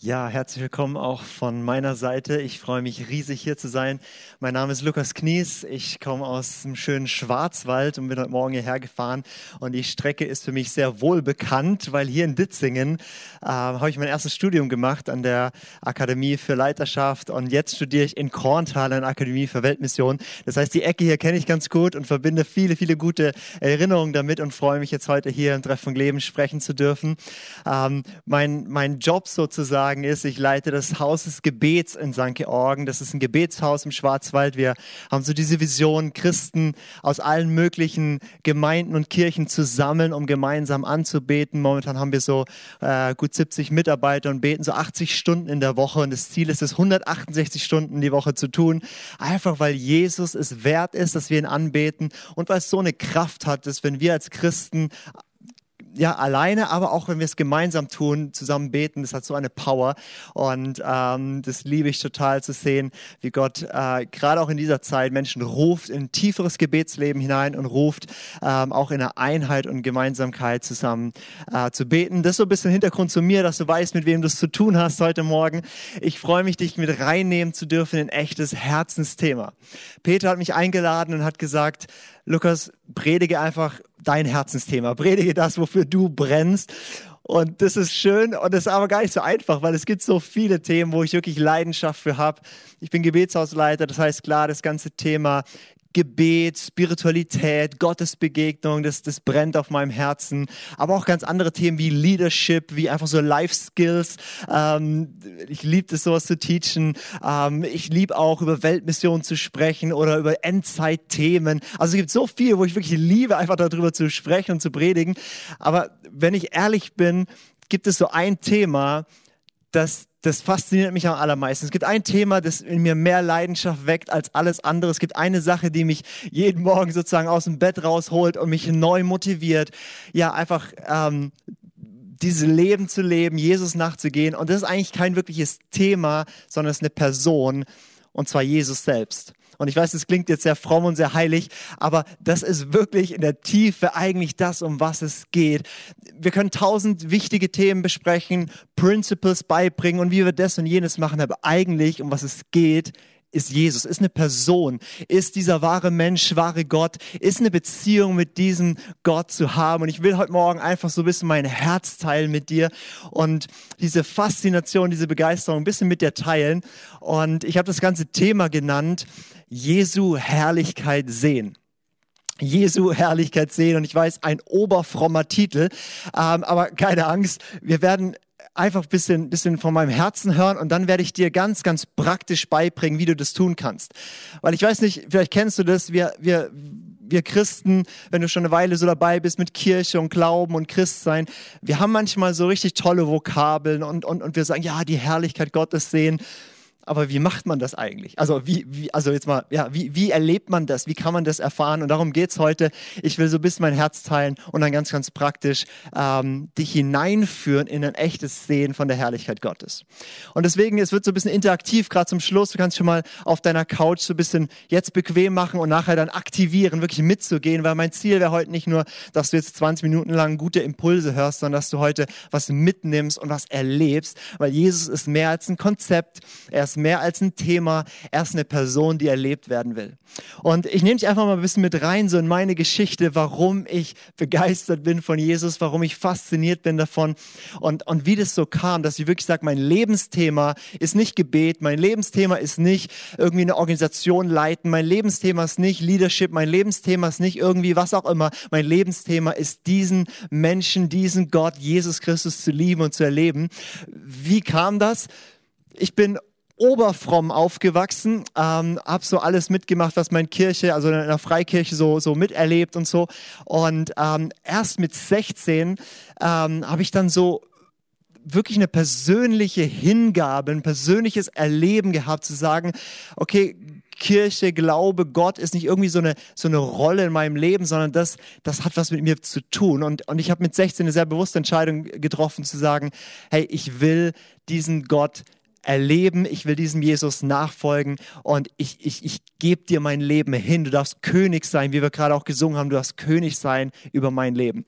Ja, herzlich willkommen auch von meiner Seite. Ich freue mich riesig hier zu sein. Mein Name ist Lukas Knies. Ich komme aus dem schönen Schwarzwald und bin heute Morgen hierher gefahren. Und die Strecke ist für mich sehr wohl bekannt, weil hier in Ditzingen äh, habe ich mein erstes Studium gemacht an der Akademie für Leiterschaft. Und jetzt studiere ich in Korntal an der Akademie für Weltmission. Das heißt, die Ecke hier kenne ich ganz gut und verbinde viele, viele gute Erinnerungen damit und freue mich jetzt heute hier im Treff von Leben sprechen zu dürfen. Ähm, mein, mein Job sozusagen sagen ist, ich leite das Haus des Gebets in St. Georgen. Das ist ein Gebetshaus im Schwarzwald. Wir haben so diese Vision, Christen aus allen möglichen Gemeinden und Kirchen zu sammeln, um gemeinsam anzubeten. Momentan haben wir so äh, gut 70 Mitarbeiter und beten so 80 Stunden in der Woche. Und das Ziel ist es, 168 Stunden die Woche zu tun. Einfach weil Jesus es wert ist, dass wir ihn anbeten und weil es so eine Kraft hat, dass wenn wir als Christen ja, alleine, aber auch wenn wir es gemeinsam tun, zusammen beten, das hat so eine Power. Und ähm, das liebe ich total zu sehen, wie Gott äh, gerade auch in dieser Zeit Menschen ruft in tieferes Gebetsleben hinein und ruft ähm, auch in eine Einheit und Gemeinsamkeit zusammen äh, zu beten. Das ist so ein bisschen Hintergrund zu mir, dass du weißt, mit wem du es zu tun hast heute Morgen. Ich freue mich, dich mit reinnehmen zu dürfen in echtes Herzensthema. Peter hat mich eingeladen und hat gesagt, Lukas, predige einfach dein Herzensthema, predige das, wofür du brennst. Und das ist schön und das ist aber gar nicht so einfach, weil es gibt so viele Themen, wo ich wirklich Leidenschaft für habe. Ich bin Gebetshausleiter, das heißt klar, das ganze Thema Gebet, Spiritualität, Gottesbegegnung, das, das brennt auf meinem Herzen. Aber auch ganz andere Themen wie Leadership, wie einfach so Life Skills. Ähm, ich liebe es, sowas zu teachen. Ähm, ich liebe auch über Weltmissionen zu sprechen oder über Endzeitthemen. Also es gibt so viel, wo ich wirklich liebe, einfach darüber zu sprechen und zu predigen. Aber wenn ich ehrlich bin, gibt es so ein Thema, das das fasziniert mich am allermeisten. Es gibt ein Thema, das in mir mehr Leidenschaft weckt als alles andere. Es gibt eine Sache, die mich jeden Morgen sozusagen aus dem Bett rausholt und mich neu motiviert. Ja, einfach ähm, dieses Leben zu leben, Jesus nachzugehen. Und das ist eigentlich kein wirkliches Thema, sondern es ist eine Person, und zwar Jesus selbst. Und ich weiß, es klingt jetzt sehr fromm und sehr heilig, aber das ist wirklich in der Tiefe eigentlich das, um was es geht. Wir können tausend wichtige Themen besprechen, Principles beibringen und wie wir das und jenes machen, aber eigentlich, um was es geht, ist Jesus, ist eine Person, ist dieser wahre Mensch, wahre Gott, ist eine Beziehung mit diesem Gott zu haben. Und ich will heute Morgen einfach so ein bisschen mein Herz teilen mit dir und diese Faszination, diese Begeisterung ein bisschen mit dir teilen. Und ich habe das ganze Thema genannt, Jesu Herrlichkeit sehen. Jesu Herrlichkeit sehen. Und ich weiß, ein oberfrommer Titel, ähm, aber keine Angst, wir werden einfach ein bisschen, bisschen von meinem Herzen hören und dann werde ich dir ganz, ganz praktisch beibringen, wie du das tun kannst. Weil ich weiß nicht, vielleicht kennst du das, wir, wir, wir Christen, wenn du schon eine Weile so dabei bist mit Kirche und Glauben und Christsein, wir haben manchmal so richtig tolle Vokabeln und, und, und wir sagen, ja, die Herrlichkeit Gottes sehen aber wie macht man das eigentlich? Also wie, wie also jetzt mal, ja, wie, wie erlebt man das? Wie kann man das erfahren? Und darum geht's heute. Ich will so ein bisschen mein Herz teilen und dann ganz, ganz praktisch ähm, dich hineinführen in ein echtes Sehen von der Herrlichkeit Gottes. Und deswegen, es wird so ein bisschen interaktiv, gerade zum Schluss. Du kannst schon mal auf deiner Couch so ein bisschen jetzt bequem machen und nachher dann aktivieren, wirklich mitzugehen, weil mein Ziel wäre heute nicht nur, dass du jetzt 20 Minuten lang gute Impulse hörst, sondern dass du heute was mitnimmst und was erlebst, weil Jesus ist mehr als ein Konzept. Er ist mehr als ein Thema, er ist eine Person, die erlebt werden will. Und ich nehme dich einfach mal ein bisschen mit rein, so in meine Geschichte, warum ich begeistert bin von Jesus, warum ich fasziniert bin davon und, und wie das so kam, dass ich wirklich sage, mein Lebensthema ist nicht Gebet, mein Lebensthema ist nicht irgendwie eine Organisation leiten, mein Lebensthema ist nicht Leadership, mein Lebensthema ist nicht irgendwie was auch immer, mein Lebensthema ist diesen Menschen, diesen Gott, Jesus Christus zu lieben und zu erleben. Wie kam das? Ich bin oberfromm aufgewachsen, ähm, habe so alles mitgemacht, was meine Kirche, also in einer Freikirche so, so miterlebt und so. Und ähm, erst mit 16 ähm, habe ich dann so wirklich eine persönliche Hingabe, ein persönliches Erleben gehabt, zu sagen, okay, Kirche, Glaube, Gott ist nicht irgendwie so eine, so eine Rolle in meinem Leben, sondern das, das hat was mit mir zu tun. Und, und ich habe mit 16 eine sehr bewusste Entscheidung getroffen, zu sagen, hey, ich will diesen Gott erleben, ich will diesem Jesus nachfolgen und ich, ich, ich gebe dir mein Leben hin. Du darfst König sein, wie wir gerade auch gesungen haben, du darfst König sein über mein Leben.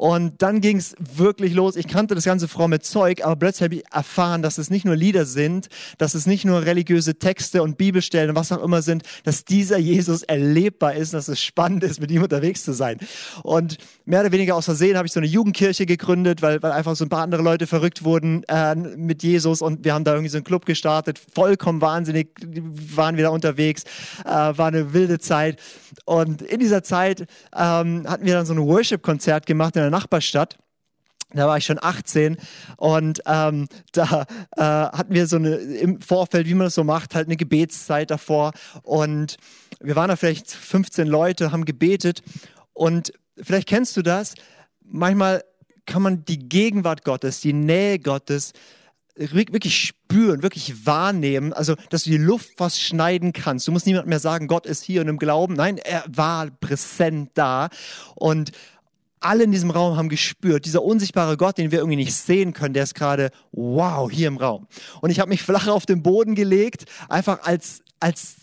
Und dann ging es wirklich los. Ich kannte das ganze fromme Zeug, aber plötzlich habe ich erfahren, dass es nicht nur Lieder sind, dass es nicht nur religiöse Texte und Bibelstellen und was auch immer sind, dass dieser Jesus erlebbar ist, dass es spannend ist, mit ihm unterwegs zu sein. Und mehr oder weniger aus Versehen habe ich so eine Jugendkirche gegründet, weil, weil einfach so ein paar andere Leute verrückt wurden äh, mit Jesus und wir haben da irgendwie so einen Club gestartet, vollkommen wahnsinnig, waren wieder unterwegs, äh, war eine wilde Zeit. Und in dieser Zeit ähm, hatten wir dann so ein Worship-Konzert gemacht in der Nachbarstadt. Da war ich schon 18 und ähm, da äh, hatten wir so eine im Vorfeld, wie man das so macht, halt eine Gebetszeit davor und wir waren da vielleicht 15 Leute, haben gebetet und vielleicht kennst du das. Manchmal kann man die Gegenwart Gottes, die Nähe Gottes wirklich spüren, wirklich wahrnehmen, also dass du die Luft fast schneiden kannst. Du musst niemand mehr sagen, Gott ist hier und im Glauben. Nein, er war präsent da und alle in diesem Raum haben gespürt, dieser unsichtbare Gott, den wir irgendwie nicht sehen können, der ist gerade wow hier im Raum. Und ich habe mich flach auf den Boden gelegt, einfach als als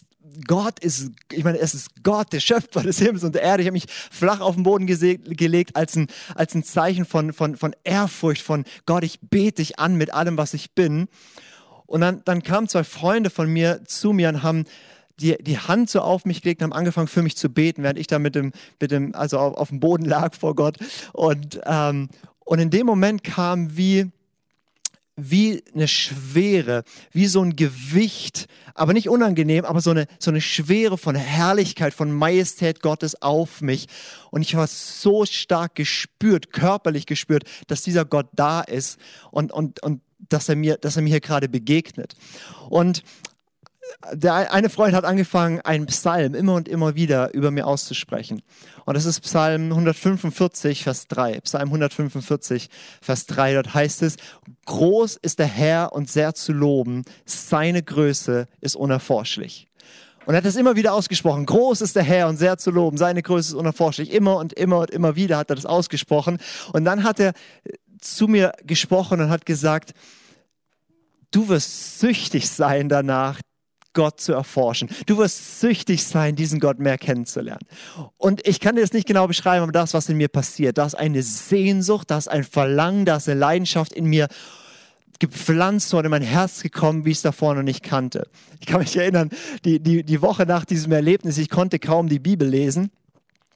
Gott ist, ich meine, es ist Gott, der Schöpfer des Himmels und der Erde. Ich habe mich flach auf den Boden gelegt als ein, als ein Zeichen von, von, von Ehrfurcht, von Gott, ich bete dich an mit allem, was ich bin. Und dann, dann kamen zwei Freunde von mir zu mir und haben die, die Hand so auf mich gelegt und haben angefangen für mich zu beten, während ich da mit dem, mit dem also auf, auf dem Boden lag vor Gott. Und, ähm, und in dem Moment kam wie, wie eine Schwere, wie so ein Gewicht, aber nicht unangenehm, aber so eine, so eine Schwere von Herrlichkeit, von Majestät Gottes auf mich. Und ich habe so stark gespürt, körperlich gespürt, dass dieser Gott da ist und, und, und dass er mir, dass er mir hier gerade begegnet. Und der eine Freund hat angefangen, einen Psalm immer und immer wieder über mir auszusprechen. Und das ist Psalm 145, Vers 3. Psalm 145, Vers 3. Dort heißt es, groß ist der Herr und sehr zu loben. Seine Größe ist unerforschlich. Und er hat das immer wieder ausgesprochen. Groß ist der Herr und sehr zu loben. Seine Größe ist unerforschlich. Immer und immer und immer wieder hat er das ausgesprochen. Und dann hat er zu mir gesprochen und hat gesagt, du wirst süchtig sein danach, Gott zu erforschen. Du wirst süchtig sein, diesen Gott mehr kennenzulernen. Und ich kann dir das nicht genau beschreiben, aber das, was in mir passiert, da ist eine Sehnsucht, da ist ein Verlangen, da ist eine Leidenschaft in mir gepflanzt worden, in mein Herz gekommen, wie ich es davor noch nicht kannte. Ich kann mich erinnern, die, die, die Woche nach diesem Erlebnis, ich konnte kaum die Bibel lesen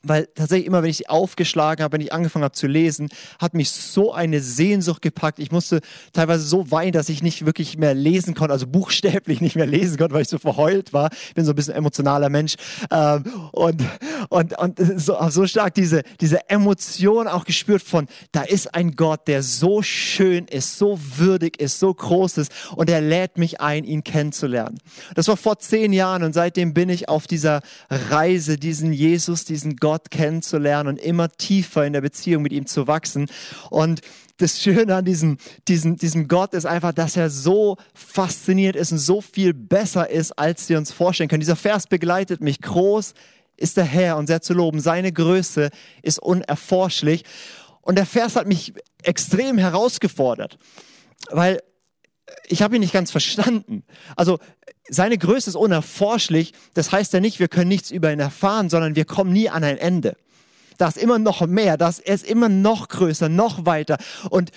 weil tatsächlich immer, wenn ich aufgeschlagen habe, wenn ich angefangen habe zu lesen, hat mich so eine Sehnsucht gepackt. Ich musste teilweise so weinen, dass ich nicht wirklich mehr lesen konnte, also buchstäblich nicht mehr lesen konnte, weil ich so verheult war. Ich bin so ein bisschen emotionaler Mensch ähm, und und und so, so stark diese diese Emotion auch gespürt von, da ist ein Gott, der so schön ist, so würdig ist, so groß ist und er lädt mich ein, ihn kennenzulernen. Das war vor zehn Jahren und seitdem bin ich auf dieser Reise, diesen Jesus, diesen Gott Gott kennenzulernen und immer tiefer in der Beziehung mit ihm zu wachsen. Und das Schöne an diesem, diesem, diesem Gott ist einfach, dass er so fasziniert ist und so viel besser ist, als wir uns vorstellen können. Dieser Vers begleitet mich. Groß ist der Herr und sehr zu loben. Seine Größe ist unerforschlich. Und der Vers hat mich extrem herausgefordert, weil ich habe ihn nicht ganz verstanden. Also seine Größe ist unerforschlich. Das heißt ja nicht, wir können nichts über ihn erfahren, sondern wir kommen nie an ein Ende. Da ist immer noch mehr, das ist immer noch größer, noch weiter. Und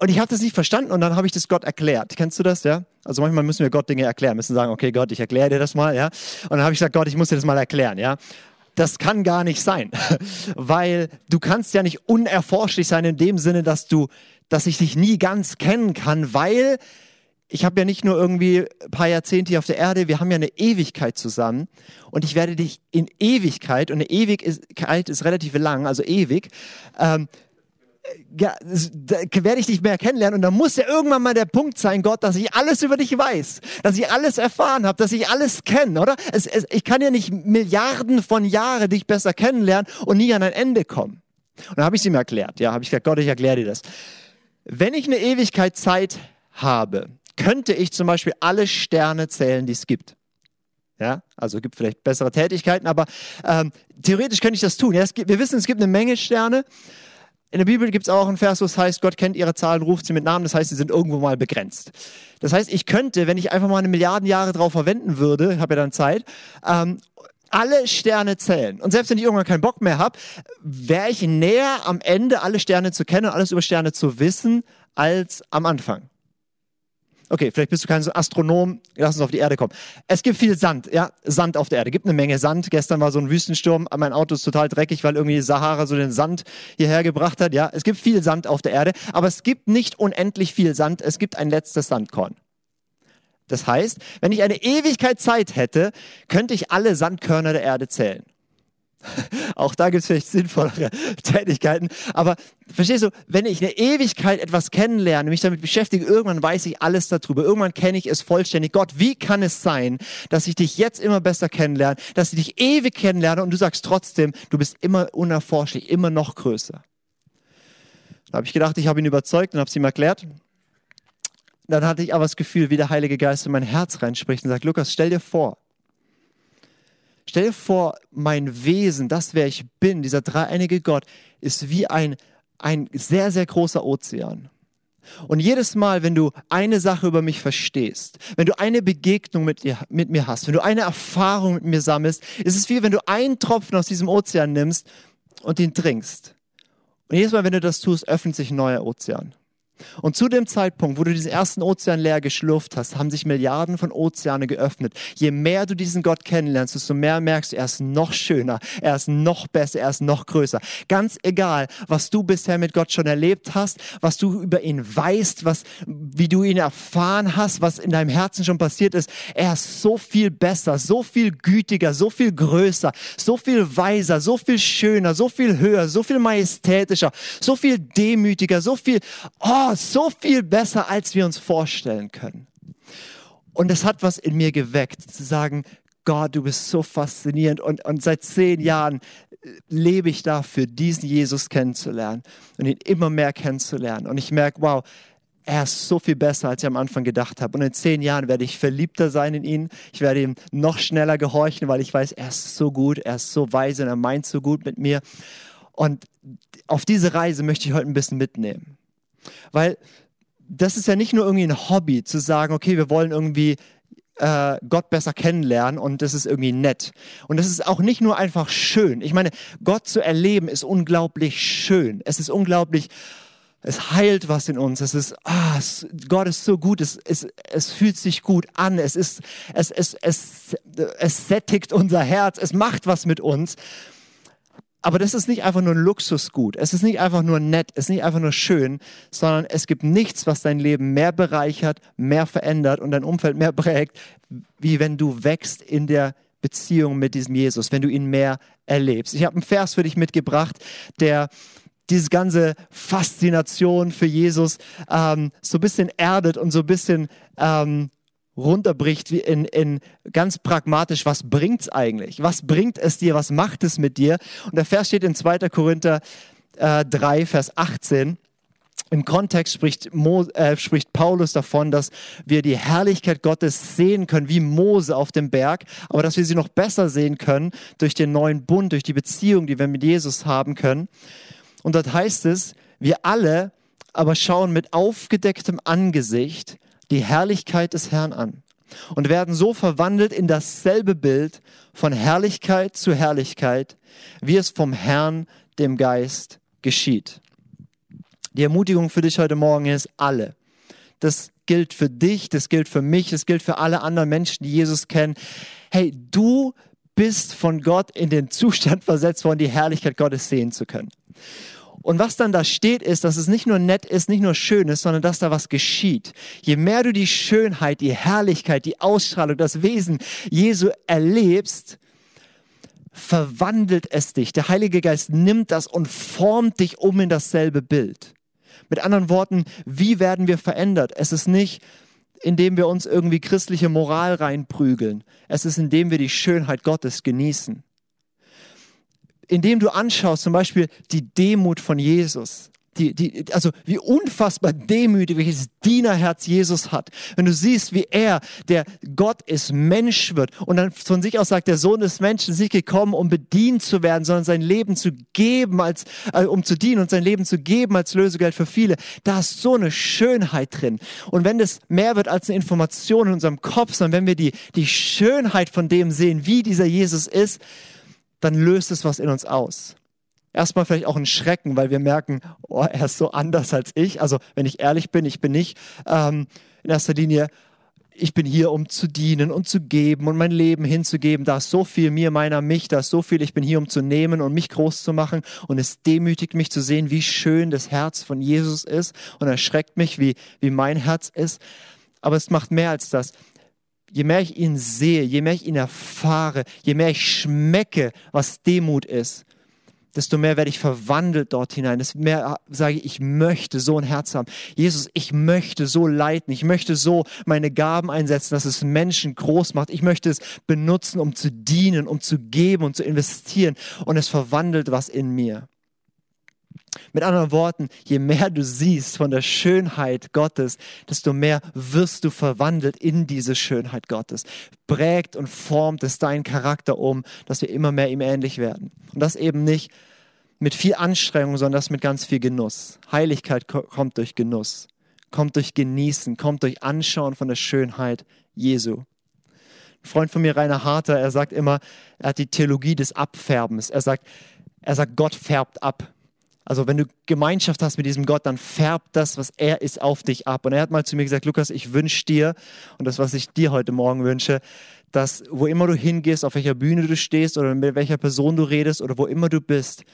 und ich habe das nicht verstanden und dann habe ich das Gott erklärt. Kennst du das, ja? Also manchmal müssen wir Gott Dinge erklären, müssen sagen, okay, Gott, ich erkläre dir das mal, ja? Und dann habe ich gesagt, Gott, ich muss dir das mal erklären, ja? Das kann gar nicht sein, weil du kannst ja nicht unerforschlich sein in dem Sinne, dass du, dass ich dich nie ganz kennen kann, weil ich habe ja nicht nur irgendwie ein paar Jahrzehnte hier auf der Erde, wir haben ja eine Ewigkeit zusammen und ich werde dich in Ewigkeit, und eine Ewigkeit ist relativ lang, also ewig, ähm, ja, werde ich dich mehr kennenlernen und dann muss ja irgendwann mal der Punkt sein, Gott, dass ich alles über dich weiß, dass ich alles erfahren habe, dass ich alles kenne, oder? Es, es, ich kann ja nicht Milliarden von Jahren dich besser kennenlernen und nie an ein Ende kommen. Und dann habe ich es ihm erklärt, ja, habe ich gesagt, Gott, ich erkläre dir das. Wenn ich eine Ewigkeit Zeit habe, könnte ich zum Beispiel alle Sterne zählen, die es gibt. Ja, also gibt vielleicht bessere Tätigkeiten, aber ähm, theoretisch könnte ich das tun. Ja, gibt, wir wissen, es gibt eine Menge Sterne. In der Bibel gibt es auch einen Vers, wo es heißt, Gott kennt ihre Zahlen, ruft sie mit Namen. Das heißt, sie sind irgendwo mal begrenzt. Das heißt, ich könnte, wenn ich einfach mal eine Milliarden Jahre drauf verwenden würde, habe ja dann Zeit, ähm, alle Sterne zählen und selbst wenn ich irgendwann keinen Bock mehr habe, wäre ich näher am Ende alle Sterne zu kennen und alles über Sterne zu wissen als am Anfang. Okay, vielleicht bist du kein Astronom, lass uns auf die Erde kommen. Es gibt viel Sand, ja, Sand auf der Erde. Es gibt eine Menge Sand. Gestern war so ein Wüstensturm, mein Auto ist total dreckig, weil irgendwie Sahara so den Sand hierher gebracht hat. Ja, es gibt viel Sand auf der Erde, aber es gibt nicht unendlich viel Sand. Es gibt ein letztes Sandkorn. Das heißt, wenn ich eine Ewigkeit Zeit hätte, könnte ich alle Sandkörner der Erde zählen. Auch da gibt es vielleicht sinnvollere Tätigkeiten. Aber verstehst du, wenn ich eine Ewigkeit etwas kennenlerne, mich damit beschäftige, irgendwann weiß ich alles darüber. Irgendwann kenne ich es vollständig. Gott, wie kann es sein, dass ich dich jetzt immer besser kennenlerne, dass ich dich ewig kennenlerne und du sagst trotzdem, du bist immer unerforschlich, immer noch größer. Da habe ich gedacht, ich habe ihn überzeugt und habe es ihm erklärt. Dann hatte ich aber das Gefühl, wie der Heilige Geist in mein Herz reinspricht und sagt, Lukas, stell dir vor, Stell dir vor, mein Wesen, das wer ich bin, dieser dreieinige Gott, ist wie ein, ein sehr, sehr großer Ozean. Und jedes Mal, wenn du eine Sache über mich verstehst, wenn du eine Begegnung mit, dir, mit mir hast, wenn du eine Erfahrung mit mir sammelst, ist es wie wenn du einen Tropfen aus diesem Ozean nimmst und ihn trinkst. Und jedes Mal, wenn du das tust, öffnet sich ein neuer Ozean. Und zu dem Zeitpunkt, wo du diesen ersten Ozean leer geschlürft hast, haben sich Milliarden von Ozeane geöffnet. Je mehr du diesen Gott kennenlernst, desto mehr merkst du, er ist noch schöner, er ist noch besser, er ist noch größer. Ganz egal, was du bisher mit Gott schon erlebt hast, was du über ihn weißt, was, wie du ihn erfahren hast, was in deinem Herzen schon passiert ist, er ist so viel besser, so viel gütiger, so viel größer, so viel weiser, so viel schöner, so viel höher, so viel majestätischer, so viel demütiger, so viel, oh, so viel besser, als wir uns vorstellen können. Und es hat was in mir geweckt, zu sagen, Gott, du bist so faszinierend. Und, und seit zehn Jahren lebe ich dafür, diesen Jesus kennenzulernen und ihn immer mehr kennenzulernen. Und ich merke, wow, er ist so viel besser, als ich am Anfang gedacht habe. Und in zehn Jahren werde ich verliebter sein in ihn. Ich werde ihm noch schneller gehorchen, weil ich weiß, er ist so gut, er ist so weise und er meint so gut mit mir. Und auf diese Reise möchte ich heute ein bisschen mitnehmen. Weil das ist ja nicht nur irgendwie ein Hobby, zu sagen, okay, wir wollen irgendwie äh, Gott besser kennenlernen und das ist irgendwie nett. Und das ist auch nicht nur einfach schön. Ich meine, Gott zu erleben ist unglaublich schön. Es ist unglaublich, es heilt was in uns. Es ist, ah, es, Gott ist so gut. Es, es, es fühlt sich gut an. Es ist, es, es, es, es sättigt unser Herz. Es macht was mit uns. Aber das ist nicht einfach nur ein Luxusgut. Es ist nicht einfach nur nett. Es ist nicht einfach nur schön, sondern es gibt nichts, was dein Leben mehr bereichert, mehr verändert und dein Umfeld mehr prägt, wie wenn du wächst in der Beziehung mit diesem Jesus, wenn du ihn mehr erlebst. Ich habe einen Vers für dich mitgebracht, der diese ganze Faszination für Jesus ähm, so ein bisschen erdet und so ein bisschen ähm, runterbricht in, in ganz pragmatisch, was bringt's eigentlich? Was bringt es dir? Was macht es mit dir? Und der Vers steht in 2. Korinther äh, 3, Vers 18. Im Kontext spricht, Mo, äh, spricht Paulus davon, dass wir die Herrlichkeit Gottes sehen können, wie Mose auf dem Berg, aber dass wir sie noch besser sehen können durch den neuen Bund, durch die Beziehung, die wir mit Jesus haben können. Und dort heißt es, wir alle aber schauen mit aufgedecktem Angesicht die Herrlichkeit des Herrn an und werden so verwandelt in dasselbe Bild von Herrlichkeit zu Herrlichkeit, wie es vom Herrn, dem Geist, geschieht. Die Ermutigung für dich heute Morgen ist alle. Das gilt für dich, das gilt für mich, das gilt für alle anderen Menschen, die Jesus kennen. Hey, du bist von Gott in den Zustand versetzt worden, die Herrlichkeit Gottes sehen zu können. Und was dann da steht, ist, dass es nicht nur nett ist, nicht nur schön ist, sondern dass da was geschieht. Je mehr du die Schönheit, die Herrlichkeit, die Ausstrahlung, das Wesen Jesu erlebst, verwandelt es dich. Der Heilige Geist nimmt das und formt dich um in dasselbe Bild. Mit anderen Worten, wie werden wir verändert? Es ist nicht, indem wir uns irgendwie christliche Moral reinprügeln. Es ist, indem wir die Schönheit Gottes genießen indem du anschaust, zum Beispiel die Demut von Jesus. die, die, also wie unfassbar demütig, welches Dienerherz Jesus hat. Wenn du siehst, wie er, der Gott ist, Mensch wird und dann von sich aus sagt, der Sohn des Menschen ist nicht gekommen, um bedient zu werden, sondern sein Leben zu geben, als, äh, um zu dienen und sein Leben zu geben als Lösegeld für viele. Da ist so eine Schönheit drin. Und wenn das mehr wird als eine Information in unserem Kopf, sondern wenn wir die, die Schönheit von dem sehen, wie dieser Jesus ist, dann löst es was in uns aus erstmal vielleicht auch ein Schrecken, weil wir merken, oh, er ist so anders als ich. Also wenn ich ehrlich bin, ich bin nicht ähm, in erster Linie, ich bin hier, um zu dienen und zu geben und mein Leben hinzugeben. Da ist so viel mir, meiner, mich, da ist so viel. Ich bin hier, um zu nehmen und mich groß zu machen. Und es demütigt mich zu sehen, wie schön das Herz von Jesus ist und erschreckt mich, wie, wie mein Herz ist. Aber es macht mehr als das je mehr ich ihn sehe, je mehr ich ihn erfahre, je mehr ich schmecke, was Demut ist, desto mehr werde ich verwandelt dort hinein. Desto mehr sage ich, ich möchte so ein Herz haben. Jesus, ich möchte so leiten. Ich möchte so meine Gaben einsetzen, dass es Menschen groß macht. Ich möchte es benutzen, um zu dienen, um zu geben und zu investieren. Und es verwandelt was in mir. Mit anderen Worten, je mehr du siehst von der Schönheit Gottes, desto mehr wirst du verwandelt in diese Schönheit Gottes. Prägt und formt es deinen Charakter um, dass wir immer mehr ihm ähnlich werden. Und das eben nicht mit viel Anstrengung, sondern das mit ganz viel Genuss. Heiligkeit kommt durch Genuss, kommt durch Genießen, kommt durch Anschauen von der Schönheit Jesu. Ein Freund von mir, Rainer Harter, er sagt immer, er hat die Theologie des Abfärbens. Er sagt, er sagt, Gott färbt ab. Also wenn du Gemeinschaft hast mit diesem Gott, dann färbt das, was er ist, auf dich ab. Und er hat mal zu mir gesagt, Lukas, ich wünsche dir, und das, was ich dir heute Morgen wünsche, dass wo immer du hingehst, auf welcher Bühne du stehst oder mit welcher Person du redest oder wo immer du bist,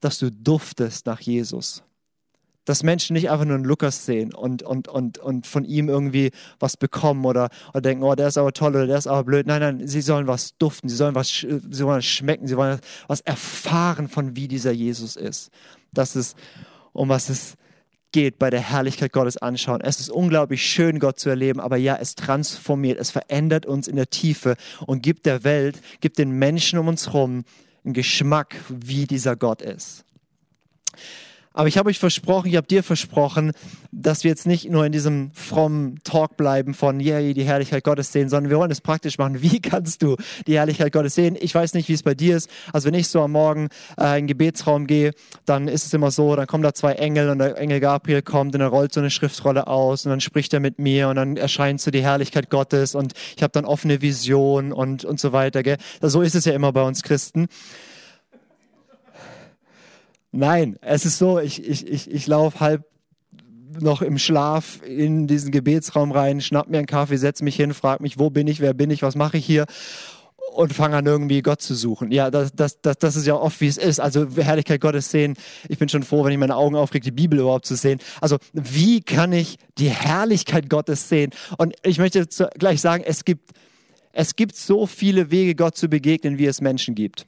dass du duftest nach Jesus. Dass Menschen nicht einfach nur einen Lukas sehen und, und, und, und von ihm irgendwie was bekommen oder, oder denken, oh, der ist aber toll oder der ist aber blöd. Nein, nein, sie sollen was duften, sie sollen was, sie wollen schmecken, sie wollen was erfahren von wie dieser Jesus ist. Das ist, um was es geht bei der Herrlichkeit Gottes anschauen. Es ist unglaublich schön, Gott zu erleben, aber ja, es transformiert, es verändert uns in der Tiefe und gibt der Welt, gibt den Menschen um uns herum einen Geschmack, wie dieser Gott ist. Aber ich habe euch versprochen, ich habe dir versprochen, dass wir jetzt nicht nur in diesem frommen Talk bleiben von, yeah, die Herrlichkeit Gottes sehen, sondern wir wollen es praktisch machen. Wie kannst du die Herrlichkeit Gottes sehen? Ich weiß nicht, wie es bei dir ist. Also wenn ich so am Morgen äh, in den Gebetsraum gehe, dann ist es immer so, dann kommen da zwei Engel und der Engel Gabriel kommt und er rollt so eine Schriftrolle aus und dann spricht er mit mir und dann erscheint so die Herrlichkeit Gottes und ich habe dann offene Vision und, und so weiter. Gell? So ist es ja immer bei uns Christen. Nein, es ist so, ich, ich, ich, ich laufe halb noch im Schlaf in diesen Gebetsraum rein, schnapp mir einen Kaffee, setz mich hin, frag mich, wo bin ich, wer bin ich, was mache ich hier und fange an irgendwie Gott zu suchen. Ja, das, das, das, das ist ja oft, wie es ist. Also Herrlichkeit Gottes sehen. Ich bin schon froh, wenn ich meine Augen aufkriege, die Bibel überhaupt zu sehen. Also wie kann ich die Herrlichkeit Gottes sehen? Und ich möchte gleich sagen, es gibt, es gibt so viele Wege, Gott zu begegnen, wie es Menschen gibt.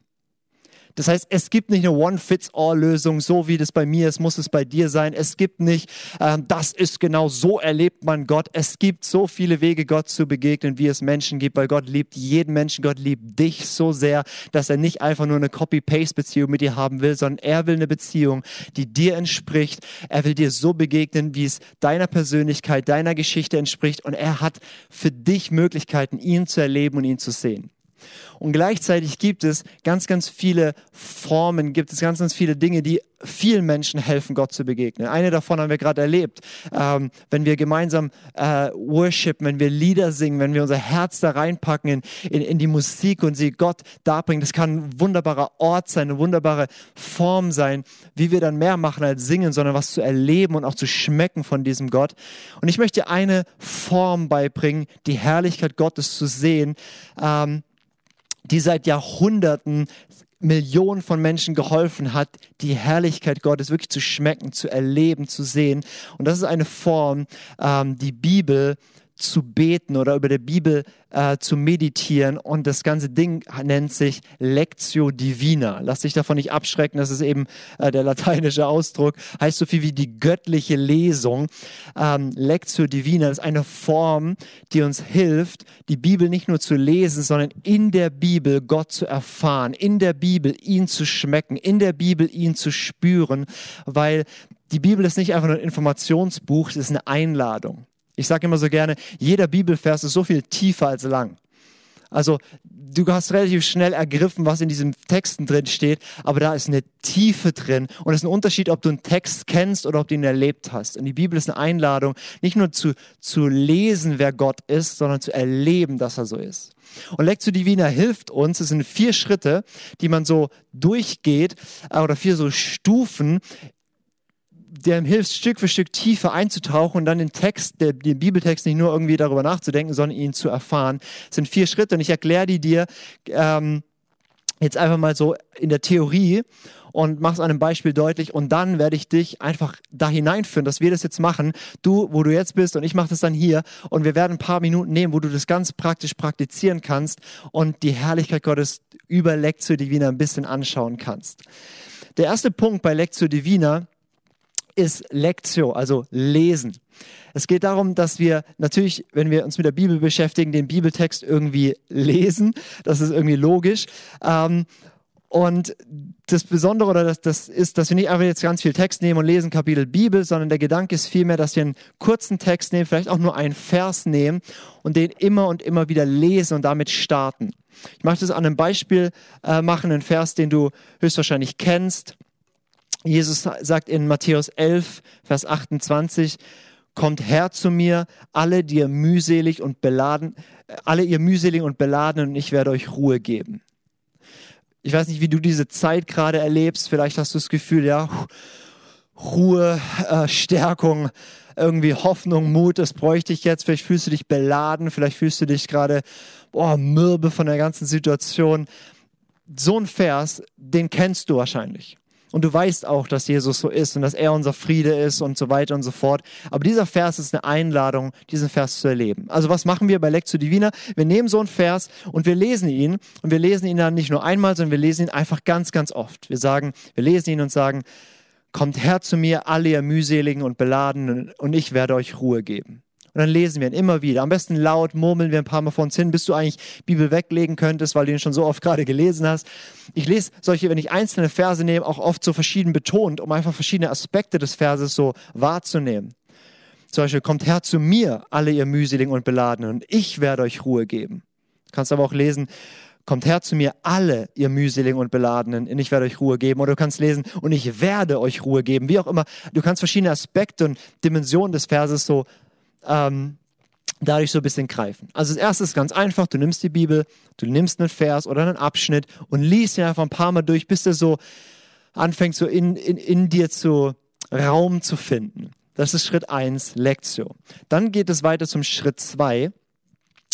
Das heißt, es gibt nicht eine One-Fits-All-Lösung, so wie das bei mir ist, muss es bei dir sein. Es gibt nicht, ähm, das ist genau so erlebt man Gott. Es gibt so viele Wege, Gott zu begegnen, wie es Menschen gibt, weil Gott liebt jeden Menschen. Gott liebt dich so sehr, dass er nicht einfach nur eine Copy-Paste-Beziehung mit dir haben will, sondern er will eine Beziehung, die dir entspricht. Er will dir so begegnen, wie es deiner Persönlichkeit, deiner Geschichte entspricht. Und er hat für dich Möglichkeiten, ihn zu erleben und ihn zu sehen. Und gleichzeitig gibt es ganz, ganz viele Formen, gibt es ganz, ganz viele Dinge, die vielen Menschen helfen, Gott zu begegnen. Eine davon haben wir gerade erlebt. Ähm, wenn wir gemeinsam äh, worshipen, wenn wir Lieder singen, wenn wir unser Herz da reinpacken in, in, in die Musik und sie Gott darbringen, das kann ein wunderbarer Ort sein, eine wunderbare Form sein, wie wir dann mehr machen als singen, sondern was zu erleben und auch zu schmecken von diesem Gott. Und ich möchte eine Form beibringen, die Herrlichkeit Gottes zu sehen. Ähm, die seit Jahrhunderten Millionen von Menschen geholfen hat, die Herrlichkeit Gottes wirklich zu schmecken, zu erleben, zu sehen. Und das ist eine Form, ähm, die Bibel zu beten oder über der Bibel äh, zu meditieren. Und das ganze Ding nennt sich Lectio Divina. Lass dich davon nicht abschrecken, das ist eben äh, der lateinische Ausdruck. Heißt so viel wie die göttliche Lesung. Ähm, Lectio Divina ist eine Form, die uns hilft, die Bibel nicht nur zu lesen, sondern in der Bibel Gott zu erfahren, in der Bibel ihn zu schmecken, in der Bibel ihn zu spüren, weil die Bibel ist nicht einfach nur ein Informationsbuch, es ist eine Einladung. Ich sage immer so gerne, jeder Bibelvers ist so viel tiefer als lang. Also du hast relativ schnell ergriffen, was in diesen Texten drin steht, aber da ist eine Tiefe drin und es ist ein Unterschied, ob du einen Text kennst oder ob du ihn erlebt hast. Und die Bibel ist eine Einladung, nicht nur zu, zu lesen, wer Gott ist, sondern zu erleben, dass er so ist. Und Lectio Divina hilft uns, es sind vier Schritte, die man so durchgeht, äh, oder vier so Stufen, der hilft, Stück für Stück tiefer einzutauchen und dann den Text, den Bibeltext nicht nur irgendwie darüber nachzudenken, sondern ihn zu erfahren. Das sind vier Schritte und ich erkläre die dir ähm, jetzt einfach mal so in der Theorie und mach's an einem Beispiel deutlich und dann werde ich dich einfach da hineinführen, dass wir das jetzt machen. Du, wo du jetzt bist und ich mache das dann hier und wir werden ein paar Minuten nehmen, wo du das ganz praktisch praktizieren kannst und die Herrlichkeit Gottes über Lectio Divina ein bisschen anschauen kannst. Der erste Punkt bei Lectio Divina ist Lectio, also Lesen. Es geht darum, dass wir natürlich, wenn wir uns mit der Bibel beschäftigen, den Bibeltext irgendwie lesen. Das ist irgendwie logisch. Ähm, und das Besondere oder das, das ist, dass wir nicht einfach jetzt ganz viel Text nehmen und lesen Kapitel Bibel, sondern der Gedanke ist vielmehr, dass wir einen kurzen Text nehmen, vielleicht auch nur einen Vers nehmen und den immer und immer wieder lesen und damit starten. Ich möchte das an einem Beispiel äh, machen, einen Vers, den du höchstwahrscheinlich kennst. Jesus sagt in Matthäus 11, Vers 28, kommt her zu mir, alle, die ihr mühselig und beladen, alle ihr mühselig und beladen und ich werde euch Ruhe geben. Ich weiß nicht, wie du diese Zeit gerade erlebst. Vielleicht hast du das Gefühl, ja, Ruhe, äh, Stärkung, irgendwie Hoffnung, Mut, das bräuchte ich jetzt. Vielleicht fühlst du dich beladen, vielleicht fühlst du dich gerade, boah, mürbe von der ganzen Situation. So ein Vers, den kennst du wahrscheinlich. Und du weißt auch, dass Jesus so ist und dass er unser Friede ist und so weiter und so fort. Aber dieser Vers ist eine Einladung, diesen Vers zu erleben. Also was machen wir bei Lectio Divina? Wir nehmen so einen Vers und wir lesen ihn. Und wir lesen ihn dann nicht nur einmal, sondern wir lesen ihn einfach ganz, ganz oft. Wir sagen, wir lesen ihn und sagen, kommt her zu mir, alle ihr mühseligen und beladenen, und ich werde euch Ruhe geben. Und dann lesen wir ihn immer wieder. Am besten laut murmeln wir ein paar Mal vor uns hin, bis du eigentlich Bibel weglegen könntest, weil du ihn schon so oft gerade gelesen hast. Ich lese solche, wenn ich einzelne Verse nehme, auch oft so verschieden betont, um einfach verschiedene Aspekte des Verses so wahrzunehmen. Zum Beispiel, kommt her zu mir, alle ihr mühseligen und beladenen, und ich werde euch Ruhe geben. Du kannst aber auch lesen, kommt her zu mir, alle ihr mühseligen und beladenen, und ich werde euch Ruhe geben. Oder du kannst lesen, und ich werde euch Ruhe geben. Wie auch immer, du kannst verschiedene Aspekte und Dimensionen des Verses so ähm, dadurch so ein bisschen greifen. Also das erste ist ganz einfach, du nimmst die Bibel, du nimmst einen Vers oder einen Abschnitt und liest ihn einfach ein paar Mal durch, bis der so anfängt, so in, in, in dir zu Raum zu finden. Das ist Schritt eins, Lectio. Dann geht es weiter zum Schritt zwei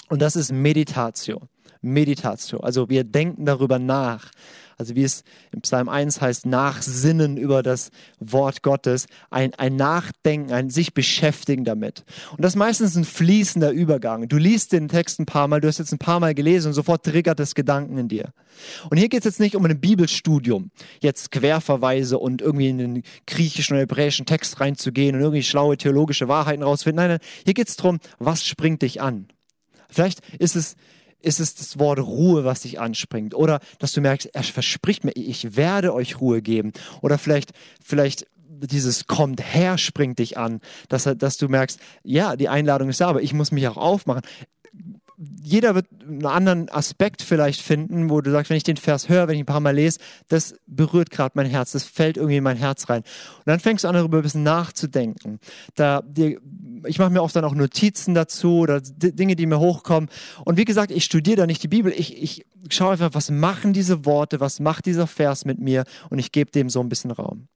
und das ist Meditatio. Meditatio. Also wir denken darüber nach. Also wie es im Psalm 1 heißt, nachsinnen über das Wort Gottes, ein, ein Nachdenken, ein sich beschäftigen damit. Und das ist meistens ein fließender Übergang. Du liest den Text ein paar Mal, du hast jetzt ein paar Mal gelesen und sofort triggert das Gedanken in dir. Und hier geht es jetzt nicht um ein Bibelstudium, jetzt Querverweise und irgendwie in den griechischen oder hebräischen Text reinzugehen und irgendwie schlaue theologische Wahrheiten rausfinden. Nein, nein, hier geht es darum, was springt dich an? Vielleicht ist es ist es das Wort Ruhe, was dich anspringt. Oder dass du merkst, er verspricht mir, ich werde euch Ruhe geben. Oder vielleicht, vielleicht dieses kommt her springt dich an, dass, dass du merkst, ja, die Einladung ist da, aber ich muss mich auch aufmachen jeder wird einen anderen Aspekt vielleicht finden, wo du sagst, wenn ich den Vers höre, wenn ich ein paar Mal lese, das berührt gerade mein Herz, das fällt irgendwie in mein Herz rein. Und dann fängst du an, darüber ein bisschen nachzudenken. Da, die, ich mache mir oft dann auch Notizen dazu oder Dinge, die mir hochkommen. Und wie gesagt, ich studiere da nicht die Bibel. Ich, ich schaue einfach, was machen diese Worte, was macht dieser Vers mit mir und ich gebe dem so ein bisschen Raum.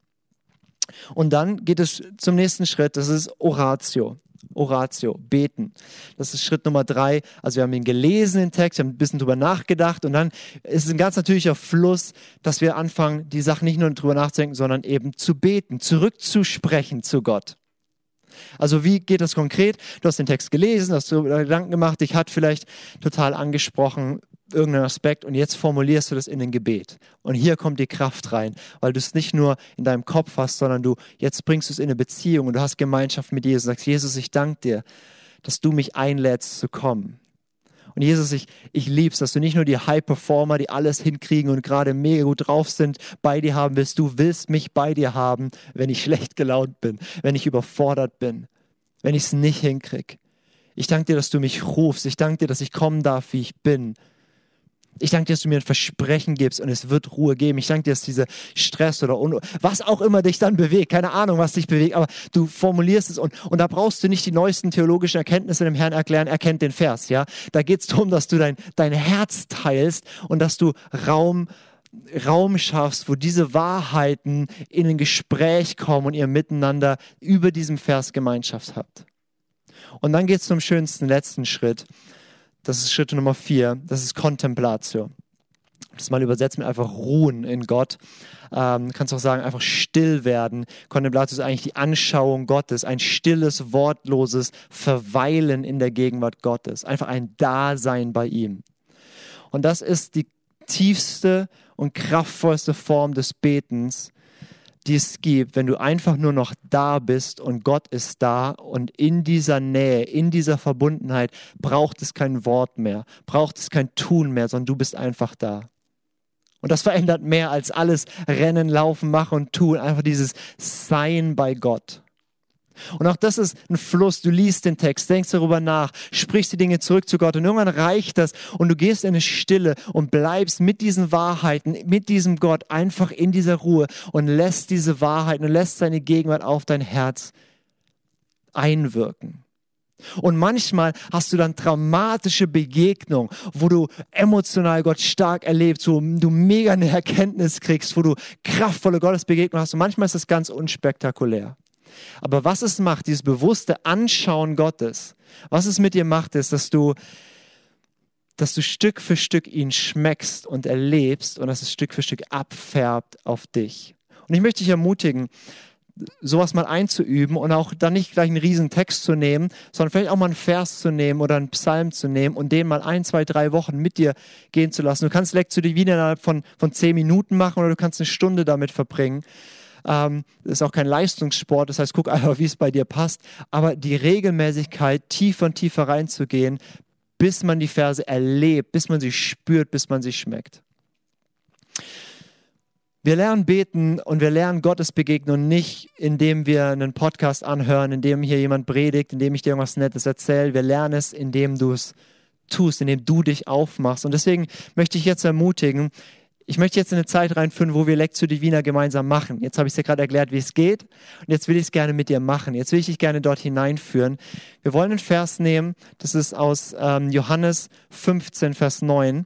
Und dann geht es zum nächsten Schritt, das ist Oratio. Oratio, beten. Das ist Schritt Nummer drei. Also wir haben ihn gelesen, den Text, wir haben ein bisschen drüber nachgedacht und dann ist es ein ganz natürlicher Fluss, dass wir anfangen, die Sachen nicht nur drüber nachzudenken, sondern eben zu beten, zurückzusprechen zu Gott. Also wie geht das konkret? Du hast den Text gelesen, hast du Gedanken gemacht, dich hat vielleicht total angesprochen, irgendeinen Aspekt und jetzt formulierst du das in ein Gebet. Und hier kommt die Kraft rein, weil du es nicht nur in deinem Kopf hast, sondern du jetzt bringst du es in eine Beziehung und du hast Gemeinschaft mit Jesus. Du sagst, Jesus, ich danke dir, dass du mich einlädst zu kommen. Und Jesus, ich, ich lieb's, dass du nicht nur die High-Performer, die alles hinkriegen und gerade mega gut drauf sind, bei dir haben willst. Du willst mich bei dir haben, wenn ich schlecht gelaunt bin, wenn ich überfordert bin, wenn ich es nicht hinkrieg. Ich danke dir, dass du mich rufst. Ich danke dir, dass ich kommen darf, wie ich bin. Ich danke dir, dass du mir ein Versprechen gibst und es wird Ruhe geben. Ich danke dir, dass dieser Stress oder un was auch immer dich dann bewegt, keine Ahnung, was dich bewegt, aber du formulierst es und, und da brauchst du nicht die neuesten theologischen Erkenntnisse dem Herrn erklären, er kennt den Vers, ja. Da geht es darum, dass du dein, dein Herz teilst und dass du Raum Raum schaffst, wo diese Wahrheiten in ein Gespräch kommen und ihr miteinander über diesem Vers Gemeinschaft habt. Und dann geht es zum schönsten letzten Schritt. Das ist Schritt Nummer vier. Das ist Kontemplatio. Das mal übersetzt mit einfach ruhen in Gott. Ähm, kannst auch sagen, einfach still werden. Kontemplatio ist eigentlich die Anschauung Gottes, ein stilles, wortloses Verweilen in der Gegenwart Gottes. Einfach ein Dasein bei ihm. Und das ist die tiefste und kraftvollste Form des Betens, die es gibt, wenn du einfach nur noch da bist und Gott ist da und in dieser Nähe, in dieser Verbundenheit braucht es kein Wort mehr, braucht es kein Tun mehr, sondern du bist einfach da. Und das verändert mehr als alles Rennen, Laufen, Machen und Tun, einfach dieses Sein bei Gott. Und auch das ist ein Fluss. Du liest den Text, denkst darüber nach, sprichst die Dinge zurück zu Gott und irgendwann reicht das und du gehst in eine Stille und bleibst mit diesen Wahrheiten, mit diesem Gott einfach in dieser Ruhe und lässt diese Wahrheiten und lässt seine Gegenwart auf dein Herz einwirken. Und manchmal hast du dann dramatische Begegnungen, wo du emotional Gott stark erlebst, wo du mega eine Erkenntnis kriegst, wo du kraftvolle Gottesbegegnungen hast. Und manchmal ist das ganz unspektakulär. Aber was es macht, dieses bewusste Anschauen Gottes, was es mit dir macht, ist, dass du, dass du Stück für Stück ihn schmeckst und erlebst und dass es Stück für Stück abfärbt auf dich. Und ich möchte dich ermutigen, sowas mal einzuüben und auch dann nicht gleich einen riesen Text zu nehmen, sondern vielleicht auch mal einen Vers zu nehmen oder einen Psalm zu nehmen und den mal ein, zwei, drei Wochen mit dir gehen zu lassen. Du kannst Lektion Divina innerhalb von, von zehn Minuten machen oder du kannst eine Stunde damit verbringen. Ähm, das ist auch kein Leistungssport, das heißt, guck einfach, wie es bei dir passt. Aber die Regelmäßigkeit, tiefer und tiefer reinzugehen, bis man die Verse erlebt, bis man sie spürt, bis man sie schmeckt. Wir lernen beten und wir lernen Gottes Begegnung nicht, indem wir einen Podcast anhören, indem hier jemand predigt, indem ich dir irgendwas Nettes erzähle. Wir lernen es, indem du es tust, indem du dich aufmachst. Und deswegen möchte ich jetzt ermutigen, ich möchte jetzt in eine Zeit reinführen, wo wir Lectio Divina gemeinsam machen. Jetzt habe ich dir gerade erklärt, wie es geht. Und jetzt will ich es gerne mit dir machen. Jetzt will ich dich gerne dort hineinführen. Wir wollen einen Vers nehmen. Das ist aus ähm, Johannes 15, Vers 9.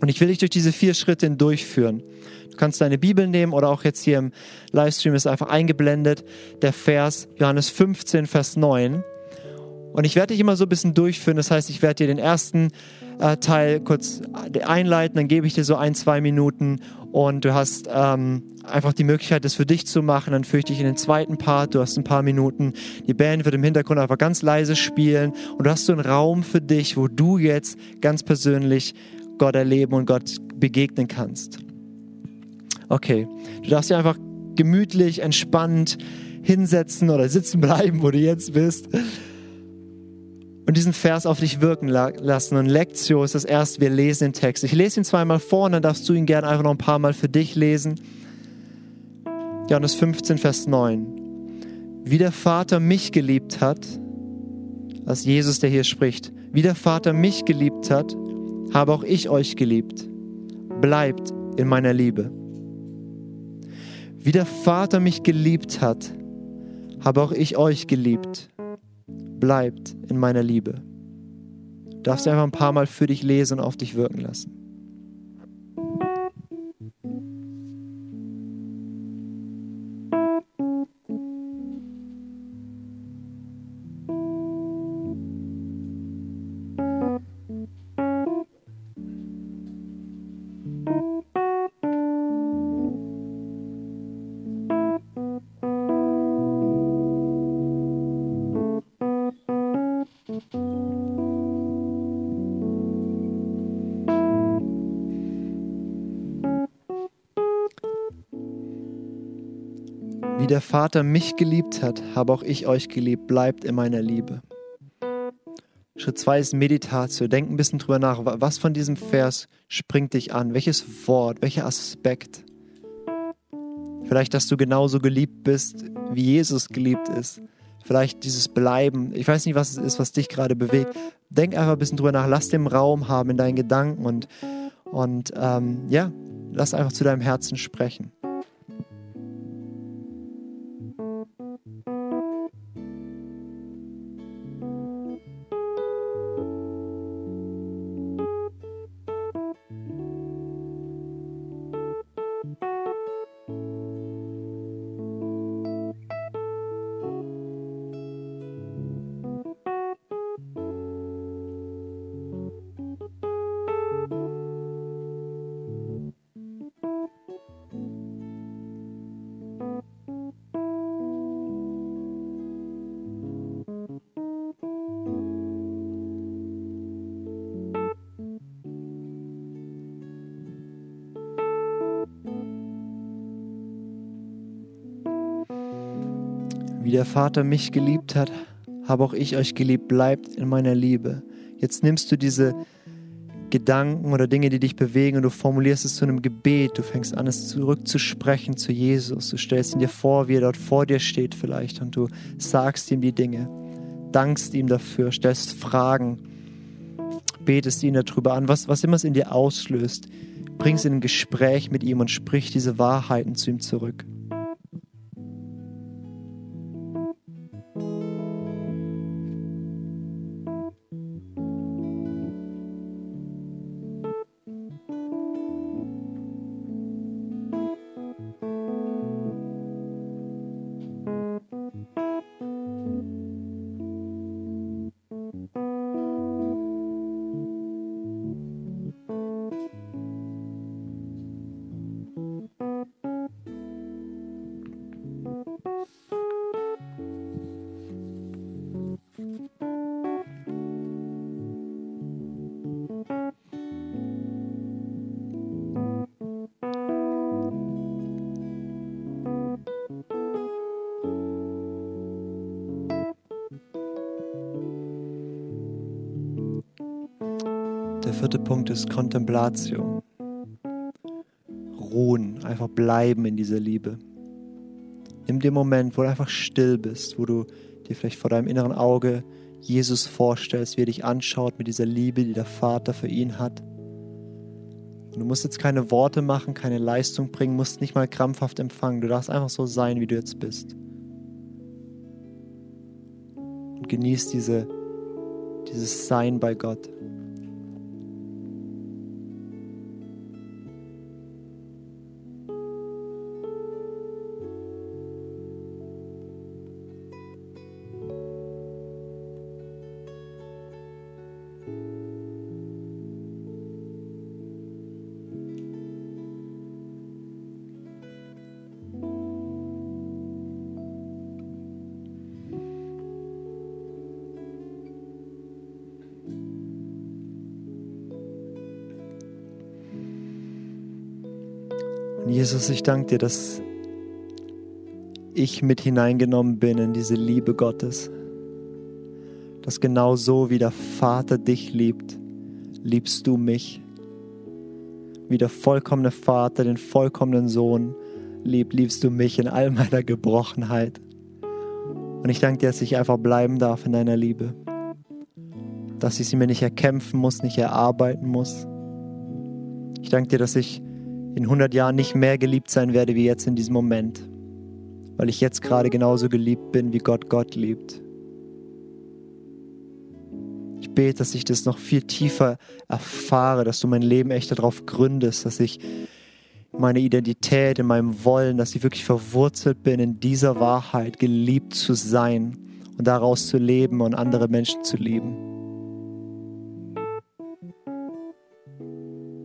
Und ich will dich durch diese vier Schritte durchführen. Du kannst deine Bibel nehmen oder auch jetzt hier im Livestream ist einfach eingeblendet der Vers Johannes 15, Vers 9. Und ich werde dich immer so ein bisschen durchführen. Das heißt, ich werde dir den ersten äh, Teil kurz einleiten, dann gebe ich dir so ein, zwei Minuten und du hast ähm, einfach die Möglichkeit, das für dich zu machen. Dann führe ich dich in den zweiten Part, du hast ein paar Minuten. Die Band wird im Hintergrund einfach ganz leise spielen und du hast so einen Raum für dich, wo du jetzt ganz persönlich Gott erleben und Gott begegnen kannst. Okay, du darfst dir einfach gemütlich, entspannt hinsetzen oder sitzen bleiben, wo du jetzt bist und diesen Vers auf dich wirken lassen. Und Lektio ist das erste, wir lesen den Text. Ich lese ihn zweimal vor und dann darfst du ihn gerne einfach noch ein paar Mal für dich lesen. Johannes 15, Vers 9. Wie der Vater mich geliebt hat, als Jesus, der hier spricht, wie der Vater mich geliebt hat, habe auch ich euch geliebt. Bleibt in meiner Liebe. Wie der Vater mich geliebt hat, habe auch ich euch geliebt bleibt in meiner Liebe. Du darfst einfach ein paar Mal für dich lesen und auf dich wirken lassen. Vater mich geliebt hat, habe auch ich euch geliebt, bleibt in meiner Liebe. Schritt zwei ist Meditatio. Denk ein bisschen drüber nach. Was von diesem Vers springt dich an? Welches Wort, welcher Aspekt? Vielleicht, dass du genauso geliebt bist, wie Jesus geliebt ist. Vielleicht dieses Bleiben. Ich weiß nicht, was es ist, was dich gerade bewegt. Denk einfach ein bisschen drüber nach. Lass dem Raum haben in deinen Gedanken und, und ähm, ja, lass einfach zu deinem Herzen sprechen. Der Vater mich geliebt hat, habe auch ich euch geliebt. Bleibt in meiner Liebe. Jetzt nimmst du diese Gedanken oder Dinge, die dich bewegen und du formulierst es zu einem Gebet. Du fängst an, es zurückzusprechen zu Jesus. Du stellst ihn dir vor, wie er dort vor dir steht vielleicht und du sagst ihm die Dinge, dankst ihm dafür, stellst Fragen, betest ihn darüber an, was, was immer es in dir auslöst. Bringst in ein Gespräch mit ihm und sprich diese Wahrheiten zu ihm zurück. Ist Kontemplatio. Ruhen, einfach bleiben in dieser Liebe. Nimm dir Moment, wo du einfach still bist, wo du dir vielleicht vor deinem inneren Auge Jesus vorstellst, wie er dich anschaut mit dieser Liebe, die der Vater für ihn hat. Und du musst jetzt keine Worte machen, keine Leistung bringen, musst nicht mal krampfhaft empfangen. Du darfst einfach so sein, wie du jetzt bist. Und genieß diese, dieses Sein bei Gott. Jesus, ich danke dir, dass ich mit hineingenommen bin in diese Liebe Gottes. Dass genau so wie der Vater dich liebt, liebst du mich. Wie der vollkommene Vater den vollkommenen Sohn liebt, liebst du mich in all meiner Gebrochenheit. Und ich danke dir, dass ich einfach bleiben darf in deiner Liebe. Dass ich sie mir nicht erkämpfen muss, nicht erarbeiten muss. Ich danke dir, dass ich in 100 Jahren nicht mehr geliebt sein werde wie jetzt in diesem Moment, weil ich jetzt gerade genauso geliebt bin, wie Gott Gott liebt. Ich bete, dass ich das noch viel tiefer erfahre, dass du mein Leben echt darauf gründest, dass ich meine Identität, in meinem Wollen, dass ich wirklich verwurzelt bin in dieser Wahrheit, geliebt zu sein und daraus zu leben und andere Menschen zu lieben.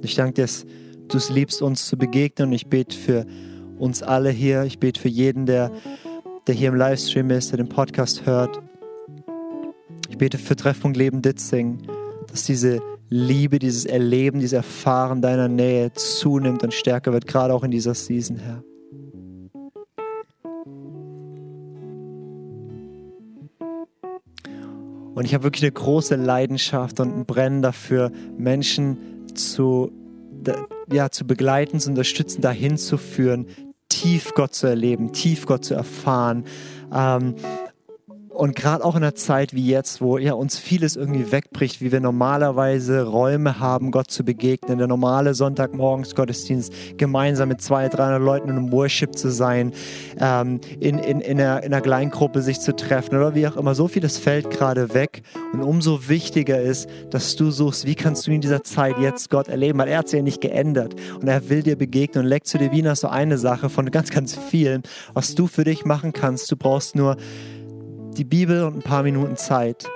Ich danke dir, du es liebst, uns zu begegnen. Und ich bete für uns alle hier. Ich bete für jeden, der, der hier im Livestream ist, der den Podcast hört. Ich bete für Treffpunkt Leben Ditzing, dass diese Liebe, dieses Erleben, dieses Erfahren deiner Nähe zunimmt und stärker wird, gerade auch in dieser Season, Herr. Und ich habe wirklich eine große Leidenschaft und ein Brennen dafür, Menschen zu, ja, zu begleiten, zu unterstützen, dahin zu führen, tief Gott zu erleben, tief Gott zu erfahren. Ähm, und gerade auch in einer Zeit wie jetzt, wo ja uns vieles irgendwie wegbricht, wie wir normalerweise Räume haben, Gott zu begegnen, der normale Sonntagmorgens Gottesdienst, gemeinsam mit 200, 300 Leuten in einem Worship zu sein, ähm, in, in, in, einer, in einer Kleingruppe sich zu treffen oder wie auch immer. So vieles fällt gerade weg. Und umso wichtiger ist, dass du suchst, wie kannst du in dieser Zeit jetzt Gott erleben, weil er hat sich ja nicht geändert und er will dir begegnen. Und Lectio Divina ist so eine Sache von ganz, ganz vielen, was du für dich machen kannst. Du brauchst nur die Bibel und ein paar Minuten Zeit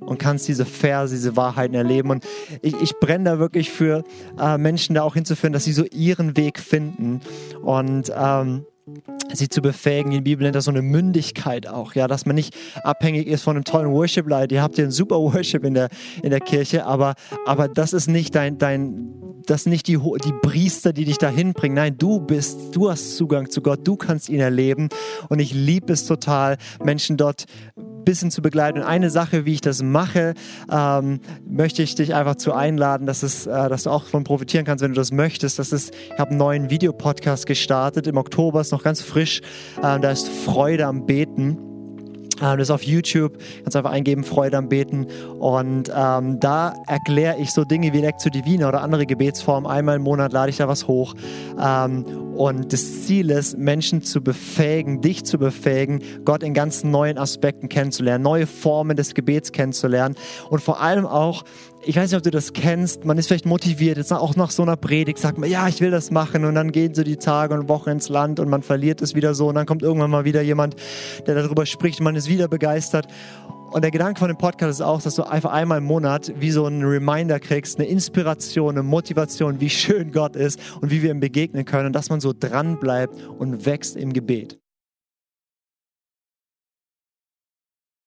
und kannst diese Verse, diese Wahrheiten erleben. Und ich, ich brenne da wirklich für äh, Menschen da auch hinzuführen, dass sie so ihren Weg finden und ähm, sie zu befähigen. Die Bibel nennt das so eine Mündigkeit auch, ja, dass man nicht abhängig ist von einem tollen Worship-Leiter. Ihr habt hier einen super Worship in der, in der Kirche, aber, aber das ist nicht dein, dein, das sind nicht die, die Priester, die dich dahin bringen. Nein, du bist, du hast Zugang zu Gott, du kannst ihn erleben. Und ich liebe es total, Menschen dort bisschen zu begleiten. Und eine Sache, wie ich das mache, ähm, möchte ich dich einfach zu einladen, dass, es, äh, dass du auch von profitieren kannst, wenn du das möchtest. Das ist, ich habe einen neuen Videopodcast gestartet im Oktober, ist noch ganz frisch. Äh, da ist Freude am Beten. Ähm, das ist auf YouTube, kannst einfach eingeben, Freude am Beten. Und ähm, da erkläre ich so Dinge wie Lectio Divina oder andere Gebetsformen. Einmal im Monat lade ich da was hoch. Ähm, und das Ziel ist, Menschen zu befähigen, dich zu befähigen, Gott in ganz neuen Aspekten kennenzulernen, neue Formen des Gebets kennenzulernen und vor allem auch ich weiß nicht, ob du das kennst, man ist vielleicht motiviert, jetzt auch nach so einer Predigt, sagt man, ja, ich will das machen und dann gehen so die Tage und Wochen ins Land und man verliert es wieder so und dann kommt irgendwann mal wieder jemand, der darüber spricht und man ist wieder begeistert. Und der Gedanke von dem Podcast ist auch, dass du einfach einmal im Monat wie so einen Reminder kriegst, eine Inspiration, eine Motivation, wie schön Gott ist und wie wir ihm begegnen können und dass man so dran bleibt und wächst im Gebet.